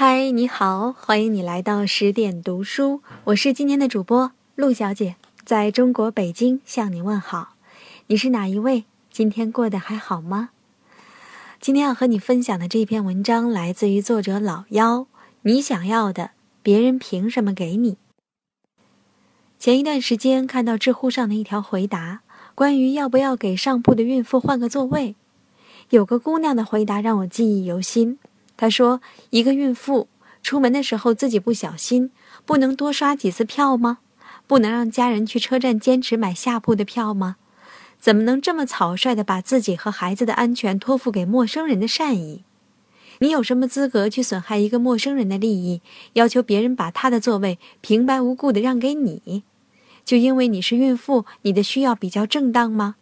嗨，你好，欢迎你来到十点读书，我是今天的主播陆小姐，在中国北京向你问好。你是哪一位？今天过得还好吗？今天要和你分享的这篇文章来自于作者老妖。你想要的，别人凭什么给你？前一段时间看到知乎上的一条回答，关于要不要给上铺的孕妇换个座位，有个姑娘的回答让我记忆犹新。他说：“一个孕妇出门的时候自己不小心，不能多刷几次票吗？不能让家人去车站坚持买下铺的票吗？怎么能这么草率的把自己和孩子的安全托付给陌生人的善意？你有什么资格去损害一个陌生人的利益，要求别人把他的座位平白无故的让给你？就因为你是孕妇，你的需要比较正当吗？”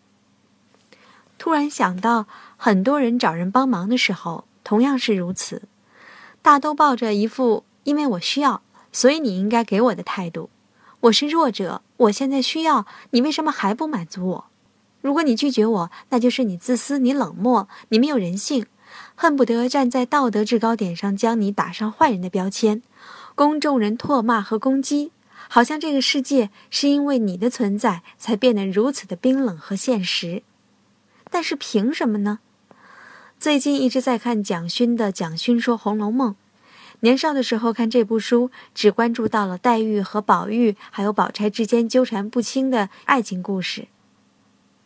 突然想到，很多人找人帮忙的时候。同样是如此，大都抱着一副“因为我需要，所以你应该给我的”态度。我是弱者，我现在需要你，为什么还不满足我？如果你拒绝我，那就是你自私，你冷漠，你没有人性，恨不得站在道德制高点上将你打上坏人的标签，公众人唾骂和攻击，好像这个世界是因为你的存在才变得如此的冰冷和现实。但是凭什么呢？最近一直在看蒋勋的《蒋勋说红楼梦》，年少的时候看这部书，只关注到了黛玉和宝玉还有宝钗之间纠缠不清的爱情故事。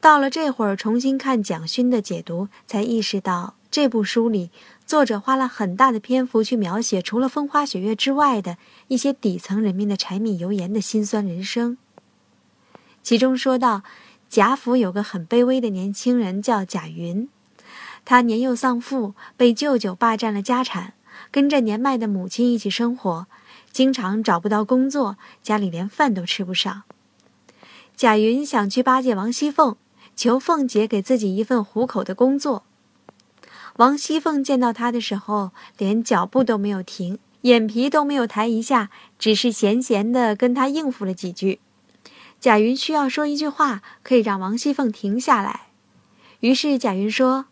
到了这会儿重新看蒋勋的解读，才意识到这部书里作者花了很大的篇幅去描写除了风花雪月之外的一些底层人民的柴米油盐的辛酸人生。其中说到，贾府有个很卑微的年轻人叫贾云。他年幼丧父，被舅舅霸占了家产，跟着年迈的母亲一起生活，经常找不到工作，家里连饭都吃不上。贾云想去巴结王熙凤，求凤姐给自己一份糊口的工作。王熙凤见到他的时候，连脚步都没有停，眼皮都没有抬一下，只是闲闲的跟他应付了几句。贾云需要说一句话，可以让王熙凤停下来，于是贾云说。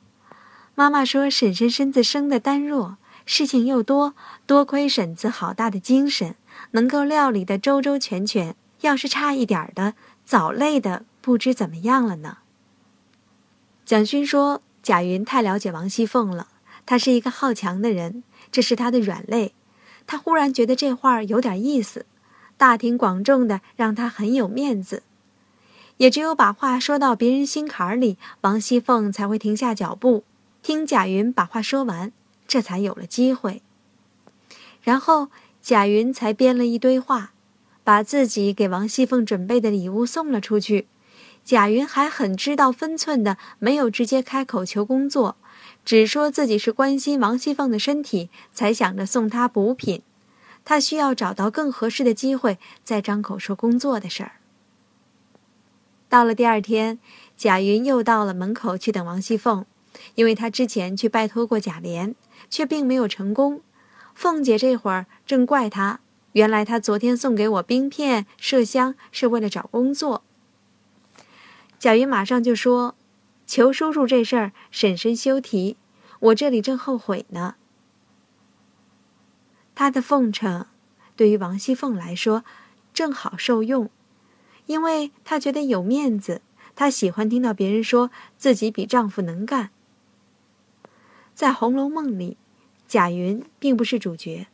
妈妈说：“婶婶身子生的单弱，事情又多，多亏婶子好大的精神，能够料理的周周全全。要是差一点的，早累的不知怎么样了呢。”蒋勋说：“贾云太了解王熙凤了，他是一个好强的人，这是他的软肋。他忽然觉得这话有点意思，大庭广众的让他很有面子。也只有把话说到别人心坎里，王熙凤才会停下脚步。”听贾云把话说完，这才有了机会。然后贾云才编了一堆话，把自己给王熙凤准备的礼物送了出去。贾云还很知道分寸的，没有直接开口求工作，只说自己是关心王熙凤的身体，才想着送她补品。他需要找到更合适的机会，再张口说工作的事儿。到了第二天，贾云又到了门口去等王熙凤。因为他之前去拜托过贾琏，却并没有成功。凤姐这会儿正怪他，原来他昨天送给我冰片、麝香是为了找工作。贾云马上就说：“求叔叔这事儿，婶婶休提，我这里正后悔呢。”他的奉承，对于王熙凤来说，正好受用，因为她觉得有面子，她喜欢听到别人说自己比丈夫能干。在《红楼梦》里，贾云并不是主角，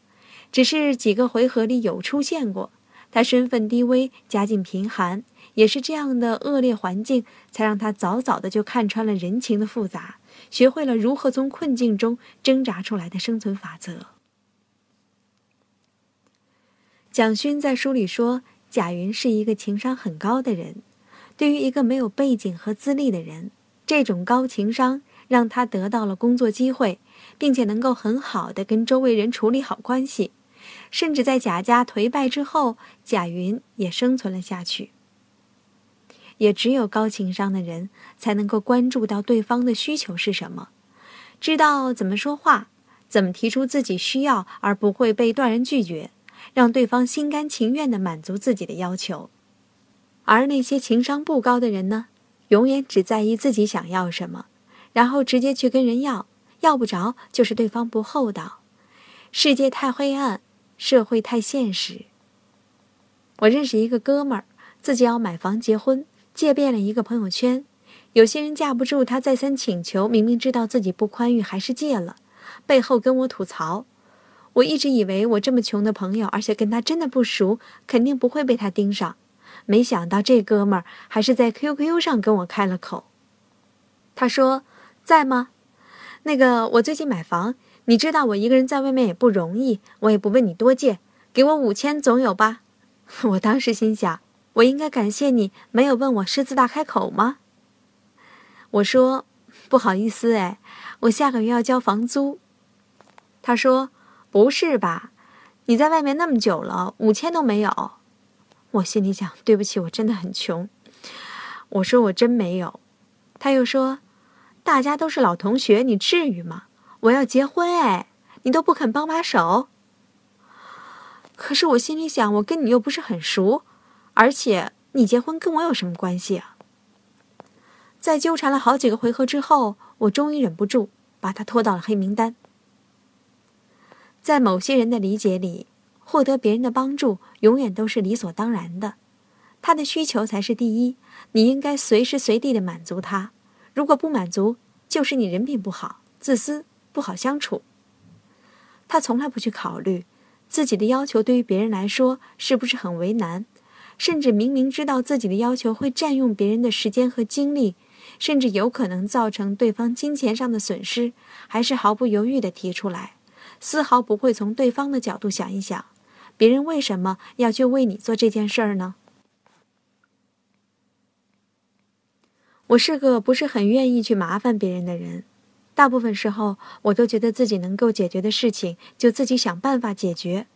只是几个回合里有出现过。他身份低微，家境贫寒，也是这样的恶劣环境，才让他早早的就看穿了人情的复杂，学会了如何从困境中挣扎出来的生存法则。蒋勋在书里说，贾云是一个情商很高的人。对于一个没有背景和资历的人，这种高情商。让他得到了工作机会，并且能够很好的跟周围人处理好关系，甚至在贾家颓败之后，贾云也生存了下去。也只有高情商的人才能够关注到对方的需求是什么，知道怎么说话，怎么提出自己需要，而不会被断然拒绝，让对方心甘情愿的满足自己的要求。而那些情商不高的人呢，永远只在意自己想要什么。然后直接去跟人要，要不着就是对方不厚道。世界太灰暗，社会太现实。我认识一个哥们儿，自己要买房结婚，借遍了一个朋友圈。有些人架不住他再三请求，明明知道自己不宽裕，还是借了，背后跟我吐槽。我一直以为我这么穷的朋友，而且跟他真的不熟，肯定不会被他盯上。没想到这哥们儿还是在 QQ 上跟我开了口。他说：“在吗？那个我最近买房，你知道我一个人在外面也不容易，我也不问你多借，给我五千总有吧？” 我当时心想，我应该感谢你没有问我狮子大开口吗？我说：“不好意思，哎，我下个月要交房租。”他说。不是吧？你在外面那么久了，五千都没有。我心里想，对不起，我真的很穷。我说我真没有。他又说，大家都是老同学，你至于吗？我要结婚哎，你都不肯帮把手。可是我心里想，我跟你又不是很熟，而且你结婚跟我有什么关系啊？在纠缠了好几个回合之后，我终于忍不住把他拖到了黑名单。在某些人的理解里，获得别人的帮助永远都是理所当然的，他的需求才是第一，你应该随时随地的满足他。如果不满足，就是你人品不好、自私、不好相处。他从来不去考虑自己的要求对于别人来说是不是很为难，甚至明明知道自己的要求会占用别人的时间和精力，甚至有可能造成对方金钱上的损失，还是毫不犹豫地提出来。丝毫不会从对方的角度想一想，别人为什么要去为你做这件事儿呢？我是个不是很愿意去麻烦别人的人，大部分时候我都觉得自己能够解决的事情就自己想办法解决，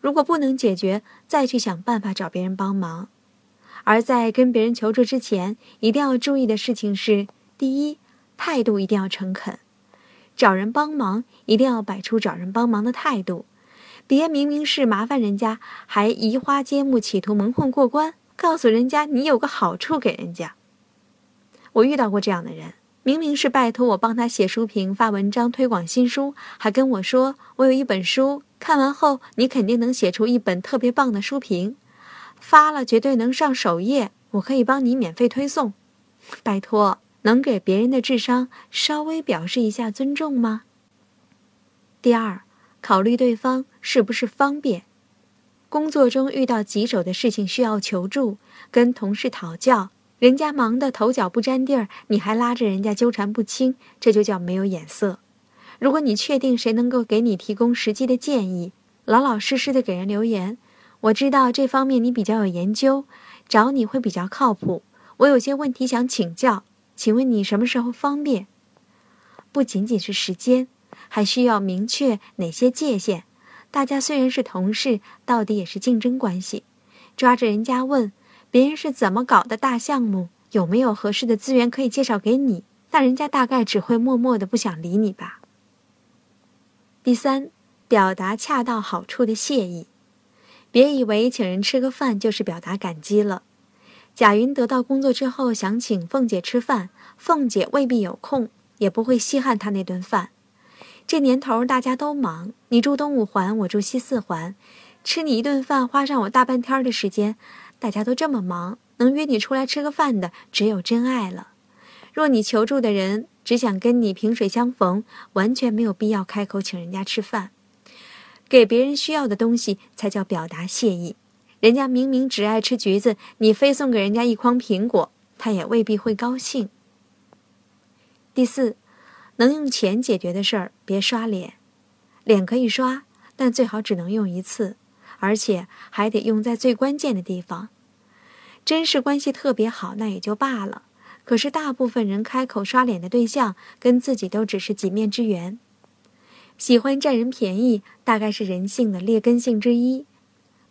如果不能解决，再去想办法找别人帮忙。而在跟别人求助之前，一定要注意的事情是：第一，态度一定要诚恳。找人帮忙一定要摆出找人帮忙的态度，别明明是麻烦人家，还移花接木，企图蒙混过关，告诉人家你有个好处给人家。我遇到过这样的人，明明是拜托我帮他写书评、发文章、推广新书，还跟我说我有一本书，看完后你肯定能写出一本特别棒的书评，发了绝对能上首页，我可以帮你免费推送，拜托。能给别人的智商稍微表示一下尊重吗？第二，考虑对方是不是方便。工作中遇到棘手的事情需要求助，跟同事讨教，人家忙得头脚不沾地儿，你还拉着人家纠缠不清，这就叫没有眼色。如果你确定谁能够给你提供实际的建议，老老实实的给人留言，我知道这方面你比较有研究，找你会比较靠谱。我有些问题想请教。请问你什么时候方便？不仅仅是时间，还需要明确哪些界限。大家虽然是同事，到底也是竞争关系。抓着人家问别人是怎么搞的大项目，有没有合适的资源可以介绍给你，那人家大概只会默默的不想理你吧。第三，表达恰到好处的谢意。别以为请人吃个饭就是表达感激了。贾云得到工作之后，想请凤姐吃饭，凤姐未必有空，也不会稀罕他那顿饭。这年头大家都忙，你住东五环，我住西四环，吃你一顿饭花上我大半天的时间。大家都这么忙，能约你出来吃个饭的只有真爱了。若你求助的人只想跟你萍水相逢，完全没有必要开口请人家吃饭。给别人需要的东西才叫表达谢意。人家明明只爱吃橘子，你非送给人家一筐苹果，他也未必会高兴。第四，能用钱解决的事儿，别刷脸。脸可以刷，但最好只能用一次，而且还得用在最关键的地方。真是关系特别好，那也就罢了。可是大部分人开口刷脸的对象，跟自己都只是几面之缘。喜欢占人便宜，大概是人性的劣根性之一。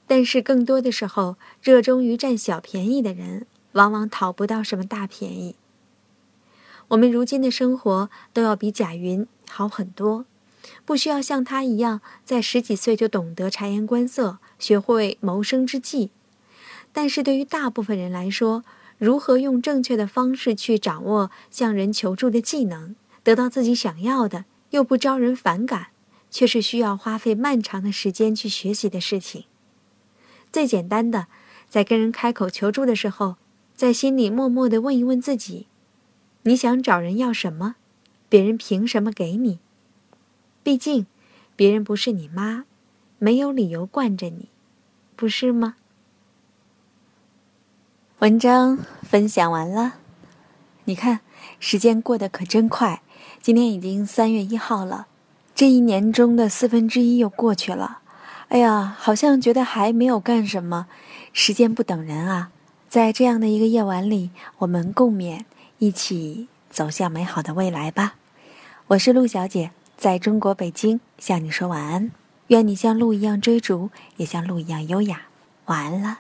但是更多的时候，热衷于占小便宜的人，往往讨不到什么大便宜。我们如今的生活都要比贾云好很多，不需要像他一样在十几岁就懂得察言观色，学会谋生之计。但是对于大部分人来说，如何用正确的方式去掌握向人求助的技能，得到自己想要的，又不招人反感，却是需要花费漫长的时间去学习的事情。最简单的，在跟人开口求助的时候，在心里默默的问一问自己：你想找人要什么？别人凭什么给你？毕竟，别人不是你妈，没有理由惯着你，不是吗？文章分享完了，你看，时间过得可真快，今天已经三月一号了，这一年中的四分之一又过去了。哎呀，好像觉得还没有干什么。时间不等人啊，在这样的一个夜晚里，我们共勉，一起走向美好的未来吧。我是陆小姐，在中国北京向你说晚安，愿你像鹿一样追逐，也像鹿一样优雅。晚安了。